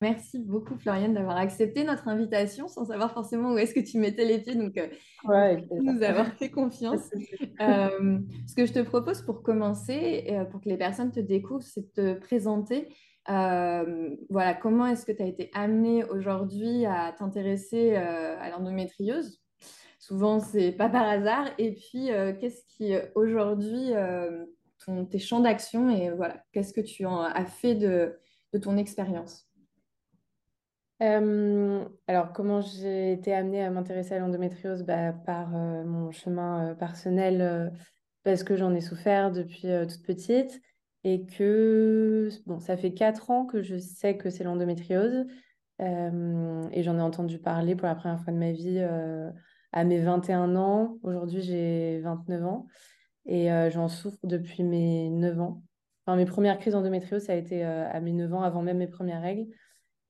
Merci beaucoup, Floriane, d'avoir accepté notre invitation sans savoir forcément où est-ce que tu mettais les pieds. Donc, euh, nous avoir fait confiance. euh, ce que je te propose pour commencer, euh, pour que les personnes te découvrent, c'est de te présenter. Euh, voilà, comment est-ce que tu as été amenée aujourd'hui à t'intéresser euh, à l'endométriose? Souvent, c'est pas par hasard. Et puis, qu'est-ce qui aujourd'hui ton, tes champs d'action? Et voilà, qu'est-ce que tu en as fait de, de ton expérience? Alors, comment j'ai été amenée à m'intéresser à l'endométriose? Bah, Par mon chemin personnel, parce que j'en ai souffert depuis toute petite et que bon, ça fait quatre ans que je sais que c'est l'endométriose et j'en ai entendu parler pour la première fois de ma vie à mes 21 ans. Aujourd'hui, j'ai 29 ans et j'en souffre depuis mes 9 ans. Enfin, mes premières crises d'endométriose, ça a été à mes 9 ans, avant même mes premières règles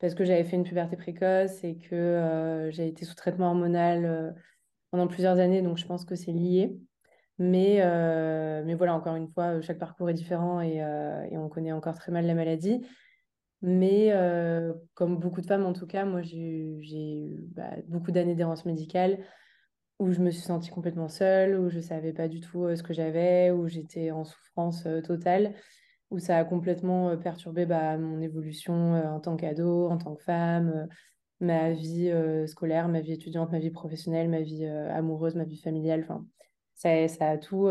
parce que j'avais fait une puberté précoce et que euh, j'ai été sous traitement hormonal euh, pendant plusieurs années, donc je pense que c'est lié. Mais, euh, mais voilà, encore une fois, chaque parcours est différent et, on connaît encore très mal la maladie. Mais comme beaucoup de femmes, en tout cas, moi, j'ai eu bah, beaucoup d'années d'errance médicale où je me suis sentie complètement seule, où je ne savais pas du tout ce que j'avais, où j'étais en souffrance totale où ça a complètement euh, perturbé bah, mon évolution euh, en tant qu'ado, en tant que femme, euh, ma vie scolaire, ma vie étudiante, ma vie professionnelle, ma vie amoureuse, ma vie familiale. Enfin, ça, a tout,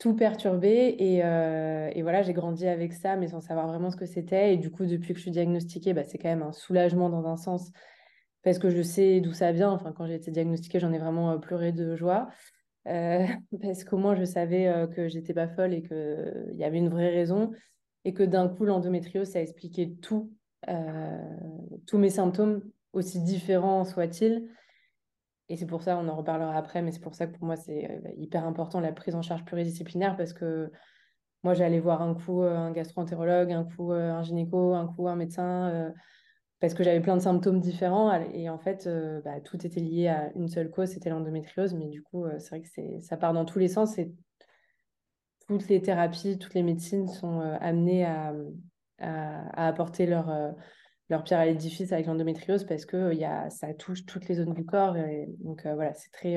tout perturbé. Et, et voilà, j'ai grandi avec ça, mais sans savoir vraiment ce que c'était. Et du coup, depuis que je suis diagnostiquée, bah, c'est quand même un soulagement dans un sens, parce que je sais d'où ça vient. Enfin, quand j'ai été diagnostiquée, j'en ai vraiment pleuré de joie. Euh, parce qu'au moins je savais euh, que j'étais pas folle et qu'il y avait une vraie raison et que d'un coup l'endométriose ça expliquait tout, euh, tous mes symptômes, aussi différents soient-ils. Et c'est pour ça, on en reparlera après, mais c'est pour ça que pour moi c'est hyper important la prise en charge pluridisciplinaire parce que moi j'allais voir un coup un gastro-entérologue, un coup un gynéco, un coup un médecin parce que j'avais plein de symptômes différents et en fait, euh, bah, tout était lié à une seule cause, c'était l'endométriose. Mais du coup, euh, c'est vrai que ça part dans tous les sens et toutes les thérapies, toutes les médecines sont euh, amenées à, apporter leur, pierre à l'édifice avec l'endométriose parce que ça touche toutes les zones du corps. Et, donc voilà, c'est très,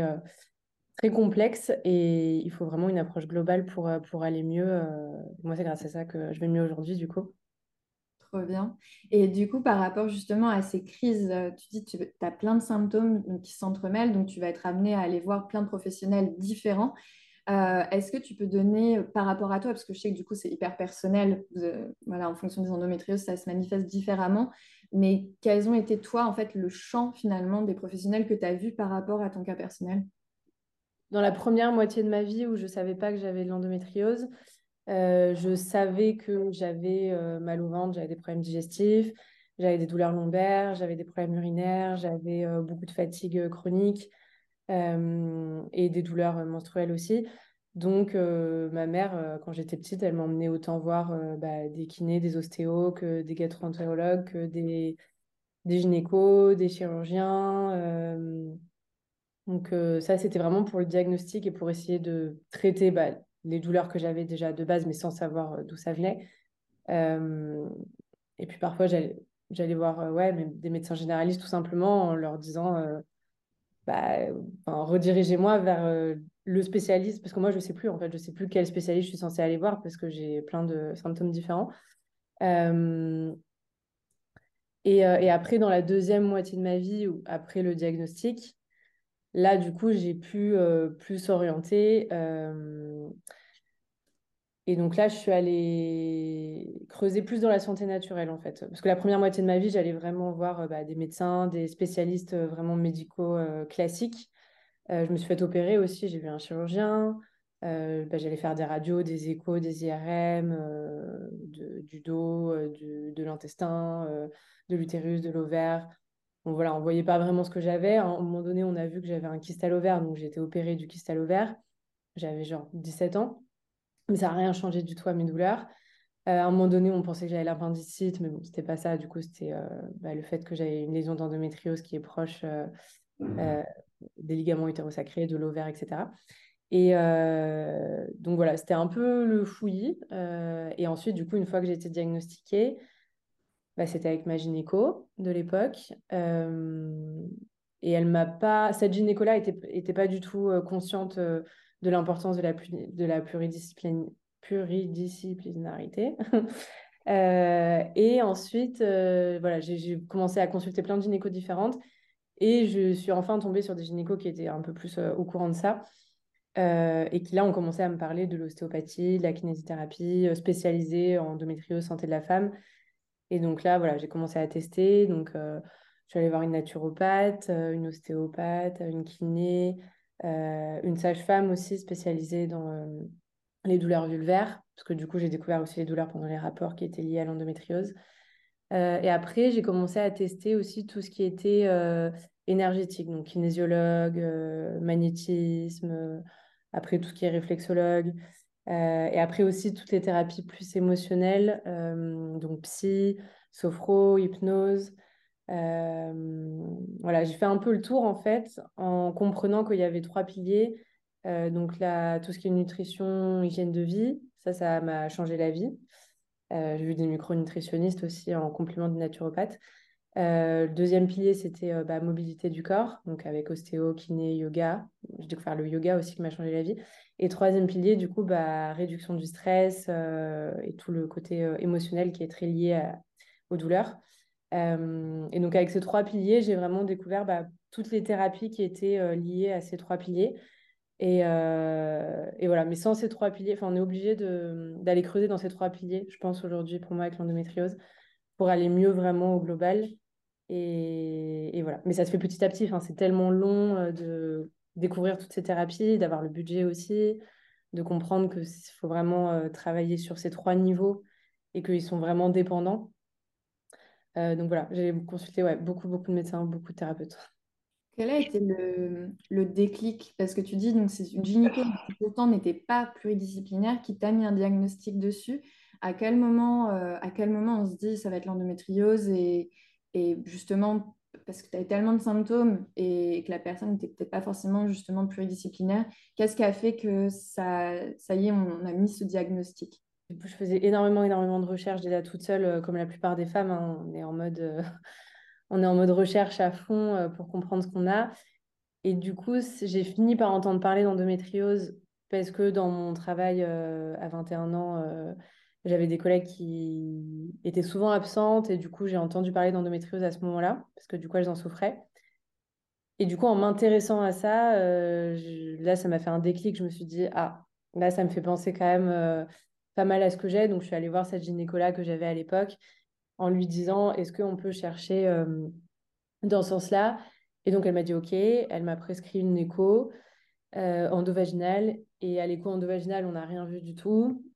complexe et il faut vraiment une approche globale pour aller mieux. moi, c'est grâce à ça que je vais mieux aujourd'hui, du coup bien. Et du coup, par rapport justement à ces crises, euh, tu dis que tu as plein de symptômes qui s'entremêlent, donc tu vas être amené à aller voir plein de professionnels différents. Euh, est-ce que tu peux donner euh, par rapport à toi, parce que je sais que du coup c'est hyper personnel, voilà, en fonction des endométrioses, ça se manifeste différemment, mais quels ont été toi en fait le champ finalement des professionnels que tu as vu par rapport à ton cas personnel? Dans la première moitié de ma vie où je ne savais pas que j'avais de l'endométriose, euh, je savais que j'avais euh, mal au ventre, j'avais des problèmes digestifs, j'avais des douleurs lombaires, j'avais des problèmes urinaires, j'avais euh, beaucoup de fatigue chronique et des douleurs menstruelles aussi. Donc, ma mère, quand j'étais petite, elle m'emmenait autant voir bah, des kinés, des ostéos, des gastro-entérologues, des, des gynécos, des chirurgiens. donc, ça, c'était vraiment pour le diagnostic et pour essayer de traiter bah, les douleurs que j'avais déjà de base, mais sans savoir euh, d'où ça venait. Euh, et puis parfois, j'allais voir euh, ouais, des médecins généralistes tout simplement en leur disant bah, redirigez-moi vers le spécialiste, parce que moi, je ne sais plus, en fait, je ne sais plus quel spécialiste je suis censée aller voir parce que j'ai plein de symptômes différents. Et, après, dans la deuxième moitié de ma vie, après le diagnostic, là, du coup, j'ai pu plus orienter. Et donc là, je suis allée creuser plus dans la santé naturelle, en fait. Parce que la première moitié de ma vie, j'allais vraiment voir bah, des médecins, des spécialistes vraiment médicaux classiques. je me suis fait opérer aussi, j'ai vu un chirurgien. Euh, bah, j'allais faire des radios, des échos, des IRM, euh, du dos, euh, de l'intestin, de l'utérus, de l'ovaire. Bon, voilà, on ne voyait pas vraiment ce que j'avais. À un moment donné, on a vu que j'avais un kyste à l'ovaire, donc j'ai été opérée du kyste à l'ovaire. J'avais genre 17 ans, mais ça n'a rien changé du tout à mes douleurs. à un moment donné, on pensait que j'avais l'appendicite, mais bon, c'était pas ça. Du coup, c'était bah, le fait que j'avais une lésion d'endométriose qui est proche des ligaments utérosacrés, de l'ovaire, etc. Et euh, donc voilà, c'était un peu le fouillis. Euh, et ensuite, du coup, une fois que j'ai été diagnostiquée, bah, c'était avec ma gynéco de l'époque. Euh, et elle m'a pas. Cette gynéco-là était, était pas du tout consciente de l'importance de la, de la pluridisciplinarité. et ensuite, voilà, j'ai commencé à consulter plein de gynécos différentes. Et je suis enfin tombée sur des gynécos qui étaient un peu plus au courant de ça. Euh, et qui là ont commencé à me parler de l'ostéopathie, de la kinésithérapie euh, spécialisée en endométriose, santé de la femme. Et donc là, voilà, j'ai commencé à tester. Donc, euh, je suis allée voir une naturopathe, une ostéopathe, une kiné, une sage-femme aussi spécialisée dans les douleurs vulvaires, parce que du coup, j'ai découvert aussi les douleurs pendant les rapports qui étaient liés à l'endométriose. et après, j'ai commencé à tester aussi tout ce qui était énergétique, donc kinésiologue, magnétisme, après tout ce qui est réflexologue, euh, et après aussi toutes les thérapies plus émotionnelles, euh, donc psy, sophro, hypnose. Euh, voilà, j'ai fait un peu le tour en fait en comprenant qu'il y avait trois piliers. donc là, tout ce qui est nutrition, hygiène de vie, ça, ça m'a changé la vie. j'ai vu des micronutritionnistes aussi en complément de naturopathe. Le deuxième pilier, c'était bah, mobilité du corps, donc avec ostéo, kiné, yoga. J'ai découvert le yoga aussi qui m'a changé la vie. Et troisième pilier, du coup, bah, réduction du stress euh, et tout le côté émotionnel qui est très lié aux douleurs. et donc, avec ces trois piliers, j'ai vraiment découvert bah, toutes les thérapies qui étaient liées à ces trois piliers. Et, voilà, mais sans ces trois piliers, on est obligé d'aller creuser dans ces trois piliers, je pense, aujourd'hui, pour moi, avec l'endométriose, pour aller mieux vraiment au global. Et, voilà. Mais ça se fait petit à petit. C'est tellement long euh, de découvrir toutes ces thérapies, d'avoir le budget aussi, de comprendre qu'il faut vraiment euh, travailler sur ces trois niveaux et qu'ils sont vraiment dépendants. Euh, donc voilà, j'ai consulté ouais, beaucoup, beaucoup de médecins, beaucoup de thérapeutes. Quel a été le, déclic? Parce que tu dis donc c'est une gynéco qui pourtant n'était pas pluridisciplinaire qui t'a mis un diagnostic dessus. À quel moment, à quel moment on se dit ça va être l'endométriose et, et justement, parce que tu avais tellement de symptômes et que la personne n'était peut-être pas forcément justement pluridisciplinaire, qu'est-ce qui a fait que ça, ça y est, on a mis ce diagnostic? Je faisais énormément, énormément de recherches déjà toute seule, euh, comme la plupart des femmes. Hein. on est en mode, euh, on est en mode recherche à fond euh, pour comprendre ce qu'on a. Et du coup, j'ai fini par entendre parler d'endométriose parce que dans mon travail à 21 ans, j'avais des collègues qui étaient souvent absentes et du coup, j'ai entendu parler d'endométriose à ce moment-là parce que du coup, elles en souffraient. Et du coup, en m'intéressant à ça, euh, là, ça m'a fait un déclic. Je me suis dit, ah, là, ça me fait penser quand même euh, pas mal à ce que j'ai. Donc, je suis allée voir cette gynécologue que j'avais à l'époque en lui disant, est-ce qu'on peut chercher euh, dans ce sens-là? Et donc, elle m'a dit, OK. Elle m'a prescrit une écho endovaginale. Et à l'écho endovaginale, on n'a rien vu du tout.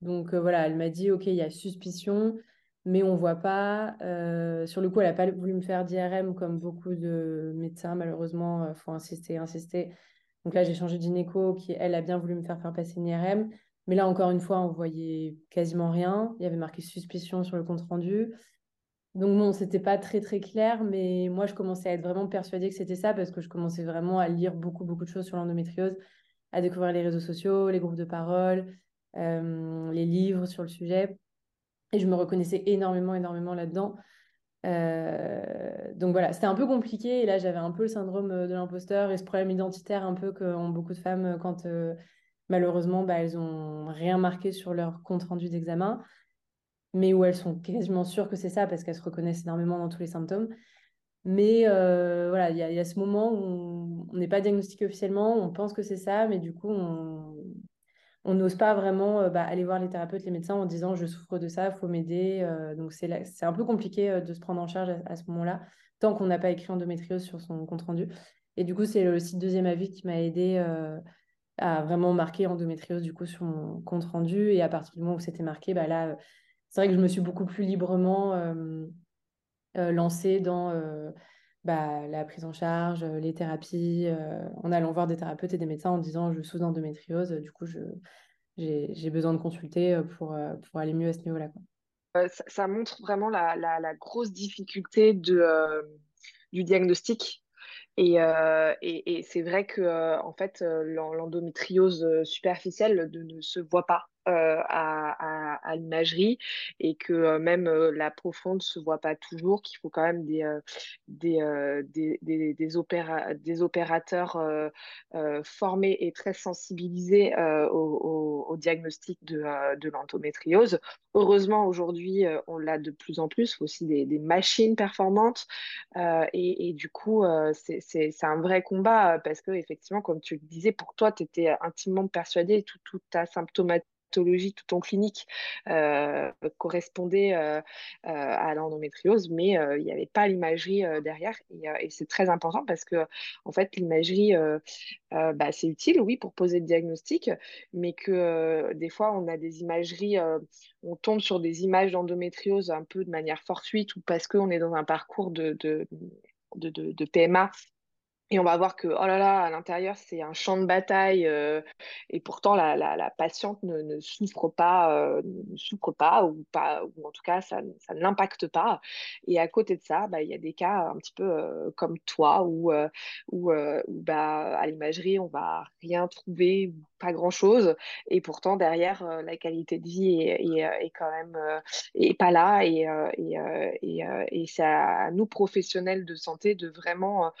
Donc euh, voilà, elle m'a dit, OK, il y a suspicion, mais on ne voit pas. Euh, sur le coup, elle n'a pas voulu me faire d'IRM comme beaucoup de médecins, malheureusement, il euh, faut insister, insister. Donc là, j'ai changé de gynéco qui, elle, a bien voulu me faire faire passer une IRM. Mais là, encore une fois, on voyait quasiment rien. Il y avait marqué suspicion sur le compte rendu. Donc bon, c'était pas très très clair, mais moi, je commençais à être vraiment persuadée que c'était ça parce que je commençais vraiment à lire beaucoup beaucoup de choses sur l'endométriose, à découvrir les réseaux sociaux, les groupes de parole, les livres sur le sujet. Et je me reconnaissais énormément, énormément là-dedans. Euh, donc voilà, c'était un peu compliqué. Et là, j'avais un peu le syndrome de l'imposteur et ce problème identitaire un peu qu'ont beaucoup de femmes quand euh, malheureusement, bah, elles n'ont rien marqué sur leur compte rendu d'examen. mais où elles sont quasiment sûres que c'est ça parce qu'elles se reconnaissent énormément dans tous les symptômes. Mais euh, voilà, il y, a ce moment où on n'est pas diagnostiqué officiellement, on pense que c'est ça, mais du coup, on n'ose pas vraiment euh, bah, aller voir les thérapeutes, les médecins en disant je souffre de ça, il faut m'aider. Euh, donc c'est un peu compliqué de se prendre en charge à, ce moment-là, tant qu'on n'a pas écrit endométriose sur son compte-rendu. Et du coup, c'est le site Deuxième Avis qui m'a aidé à vraiment marquer endométriose du coup sur mon compte-rendu. Et à partir du moment où c'était marqué, bah, là, c'est vrai que je me suis beaucoup plus librement euh, lancée dans euh, bah, la prise en charge, euh, les thérapies, en allant voir des thérapeutes et des médecins en disant je souffre d'endométriose, du coup j'ai besoin de consulter pour, pour aller mieux à ce niveau-là. Ça, montre vraiment la, la, grosse difficulté de, du diagnostic. Et, et, et c'est vrai que en fait, l'endométriose superficielle ne, se voit pas. Euh, à, l'imagerie et que euh, même euh, la profonde se voit pas toujours, qu'il faut quand même des, des, des, des, des, opérateurs formés et très sensibilisés au, diagnostic de, de l'endométriose. Heureusement, aujourd'hui, on l'a de plus en plus, aussi des, machines performantes. et, du coup, c'est un vrai combat parce que, effectivement, comme tu le disais, pour toi, tu étais intimement persuadé, tout, toute ta symptomatique tout en clinique euh, correspondait euh, euh, à l'endométriose, mais il n'y avait pas l'imagerie derrière. Et, c'est très important parce que, en fait, l'imagerie, bah, c'est utile, oui, pour poser le diagnostic, mais que des fois, on a des imageries, on tombe sur des images d'endométriose un peu de manière fortuite ou parce qu'on est dans un parcours de, de, de, de PMA et on va voir que, oh là là, à l'intérieur, c'est un champ de bataille. Euh, et pourtant, la, la, patiente ne, ne, souffre pas, euh, ne souffre pas, ou pas, ou en tout cas, ça, ça ne l'impacte pas. Et à côté de ça, bah, il y a des cas un petit peu euh, comme toi, où, où, où bah, à l'imagerie, on va rien trouver, pas grand-chose. Et pourtant, derrière, la qualité de vie est, est, est quand même est pas là. Et, et, et, et c'est à nous, professionnels de santé, de vraiment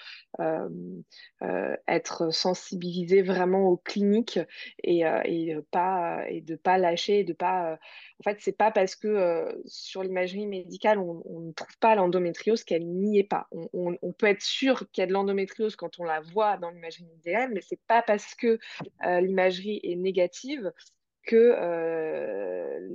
être sensibilisé vraiment aux cliniques et, euh, et pas de pas lâcher, de pas. en fait, c'est pas parce que sur l'imagerie médicale on, ne trouve pas l'endométriose qu'elle n'y est pas. On, on, peut être sûr qu'il y a de l'endométriose quand on la voit dans l'imagerie médicale, mais c'est pas parce que l'imagerie est négative que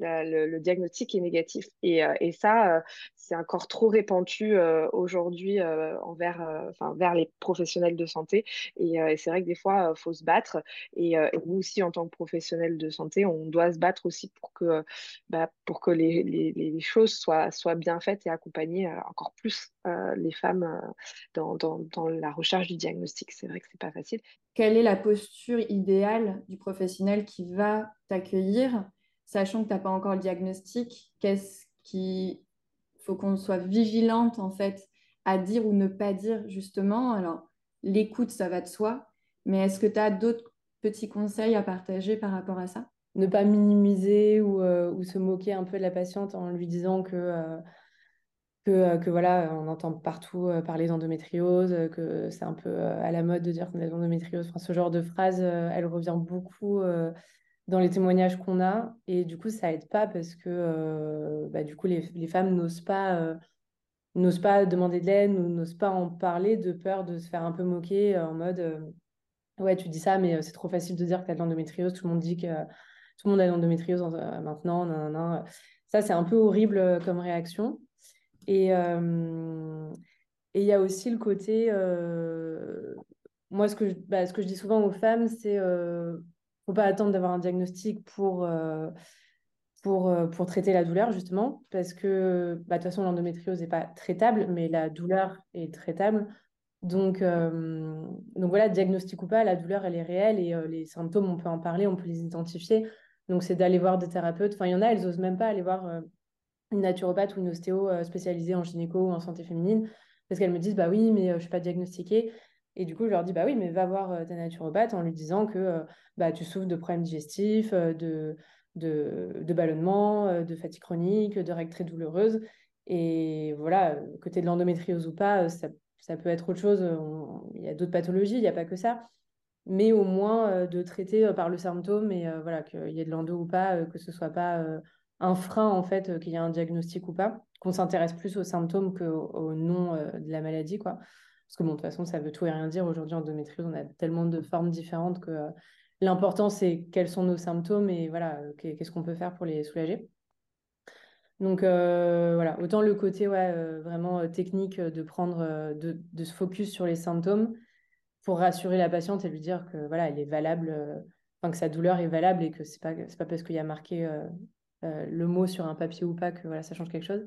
euh, le, diagnostic est négatif. Et, euh, et ça, euh, c'est encore trop répandu aujourd'hui envers, vers les professionnels de santé. Et, c'est vrai que des fois, il faut se battre. Et, nous aussi, en tant que professionnels de santé, on doit se battre aussi pour que, bah, pour que les, les, les, choses soient, soient bien faites et accompagner encore plus les femmes dans, dans, dans la recherche du diagnostic. C'est vrai que c'est pas facile quelle est la posture idéale du professionnel qui va t'accueillir, sachant que tu n'as pas encore le diagnostic Qu'est-ce qui faut qu'on soit vigilante en fait à dire ou ne pas dire justement. Alors, l'écoute, ça va de soi, mais est-ce que tu as d'autres petits conseils à partager par rapport à ça? Ne pas minimiser ou, euh, ou, se moquer un peu de la patiente en lui disant que euh, euh, que, voilà, on entend partout euh, parler d'endométriose, euh, que c'est un peu à la mode de dire qu'on a de l'endométriose. Enfin, ce genre de phrase, elle revient beaucoup dans les témoignages qu'on a. Et du coup, ça aide pas parce que bah, du coup, les, femmes n'osent pas, n'osent pas demander de l'aide ou n'osent pas en parler de peur de se faire un peu moquer en mode Ouais, tu dis ça, mais c'est trop facile de dire que tu as de l'endométriose. Tout le monde dit que tout le monde a de l'endométriose maintenant. Ça, c'est un peu horrible comme réaction. Et euh, et il y a aussi le côté, euh, moi, ce que, je, bah, ce que je dis souvent aux femmes, c'est euh, faut pas attendre d'avoir un diagnostic pour, pour, pour traiter la douleur, justement, parce que bah, de toute façon, l'endométriose n'est pas traitable, mais la douleur est traitable. Donc, donc voilà, diagnostic ou pas, la douleur, elle est réelle et les symptômes, on peut en parler, on peut les identifier. Donc, c'est d'aller voir des thérapeutes. Enfin, il y en a, elles n'osent même pas aller voir une naturopathe ou une ostéo euh, spécialisée en gynéco ou en santé féminine, parce qu'elles me disent, bah oui, mais euh, je suis pas diagnostiquée. Et du coup, je leur dis, bah oui, mais va voir euh, ta naturopathe en lui disant que bah, tu souffres de problèmes digestifs, de, de, de ballonnement, de fatigue chronique, de règles très douloureuses. Et voilà, côté de l'endométriose ou pas, ça, ça, peut être autre chose. Il y a d'autres pathologies, il n'y a pas que ça. Mais au moins de traiter par le symptôme et voilà, qu'il y ait de l'endo ou pas, que ce soit pas un frein en fait qu'il y a un diagnostic ou pas, qu'on s'intéresse plus aux symptômes qu'au nom de la maladie, quoi. Parce que bon, de toute façon, ça veut tout et rien dire. Aujourd'hui, en endométriose, on a tellement de formes différentes que l'important, c'est quels sont nos symptômes et voilà, qu'est-ce qu'on peut faire pour les soulager. Donc voilà, autant le côté ouais, vraiment technique de prendre, de, de, se focus sur les symptômes pour rassurer la patiente et lui dire que voilà, elle est valable, enfin que sa douleur est valable et que c'est pas c'est pas parce qu'il y a marqué le mot sur un papier ou pas que voilà, ça change quelque chose.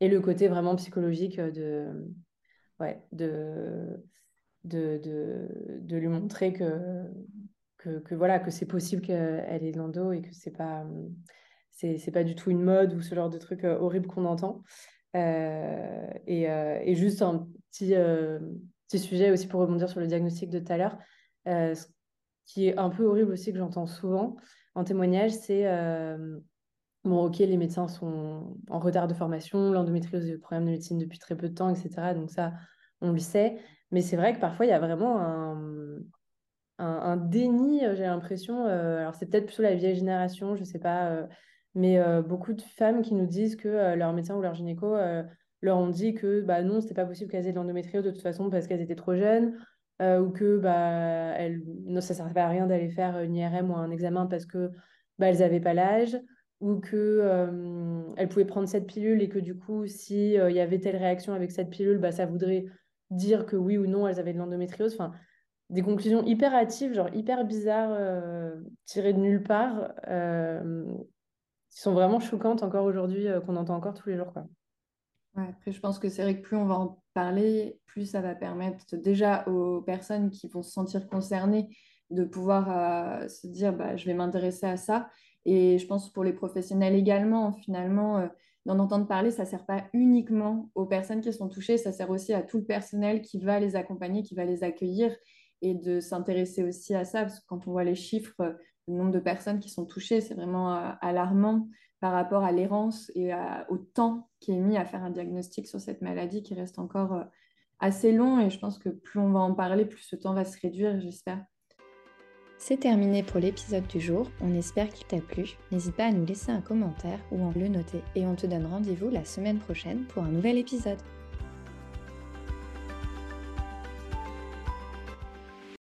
Et le côté vraiment psychologique de ouais, de, de, de, lui montrer que, que, voilà que c'est possible qu'elle ait de l'endo et que c'est pas c'est pas du tout une mode ou ce genre de truc euh, horrible qu'on entend. Euh, et, euh, et, juste un petit, petit sujet aussi pour rebondir sur le diagnostic de tout à l'heure. ce qui est un peu horrible aussi que j'entends souvent en témoignage, c'est bon, ok, les médecins sont en retard de formation, l'endométriose est le problème de médecine depuis très peu de temps, etc. Donc ça, on le sait. Mais c'est vrai que parfois, il y a vraiment un, un, déni, j'ai l'impression. alors c'est peut-être plutôt la vieille génération, je ne sais pas mais euh, beaucoup de femmes qui nous disent que euh, leur médecin ou leur gynéco euh, leur ont dit que bah, non, c'était pas possible qu'elles aient de l'endométriose de toute façon parce qu'elles étaient trop jeunes, ou que bah, ça servait à rien d'aller faire une IRM ou un examen parce que bah, n'avaient pas l'âge, ou que elles pouvaient prendre cette pilule et que du coup, s'il il y avait telle réaction avec cette pilule, bah, ça voudrait dire que oui ou non, elles avaient de l'endométriose. Enfin, des conclusions hyper hâtives, genre hyper bizarres, tirées de nulle part, qui sont vraiment choquantes encore aujourd'hui, euh, qu'on entend encore tous les jours. Quoi. après, je pense que c'est vrai que plus on va en parler, plus ça va permettre déjà aux personnes qui vont se sentir concernées de pouvoir euh, se dire bah, je vais m'intéresser à ça. Et je pense pour les professionnels également, finalement, euh, d'en entendre parler, ça ne sert pas uniquement aux personnes qui sont touchées, ça sert aussi à tout le personnel qui va les accompagner, qui va les accueillir et de s'intéresser aussi à ça, parce que quand on voit les chiffres le nombre de personnes qui sont touchées, c'est vraiment euh, alarmant par rapport à l'errance et au temps qui est mis à faire un diagnostic sur cette maladie qui reste encore euh, assez long. Et je pense que plus on va en parler, plus ce temps va se réduire, j'espère. C'est terminé pour l'épisode du jour. On espère qu'il t'a plu. N'hésite pas à nous laisser un commentaire ou à le noter. Et on te donne rendez-vous la semaine prochaine pour un nouvel épisode.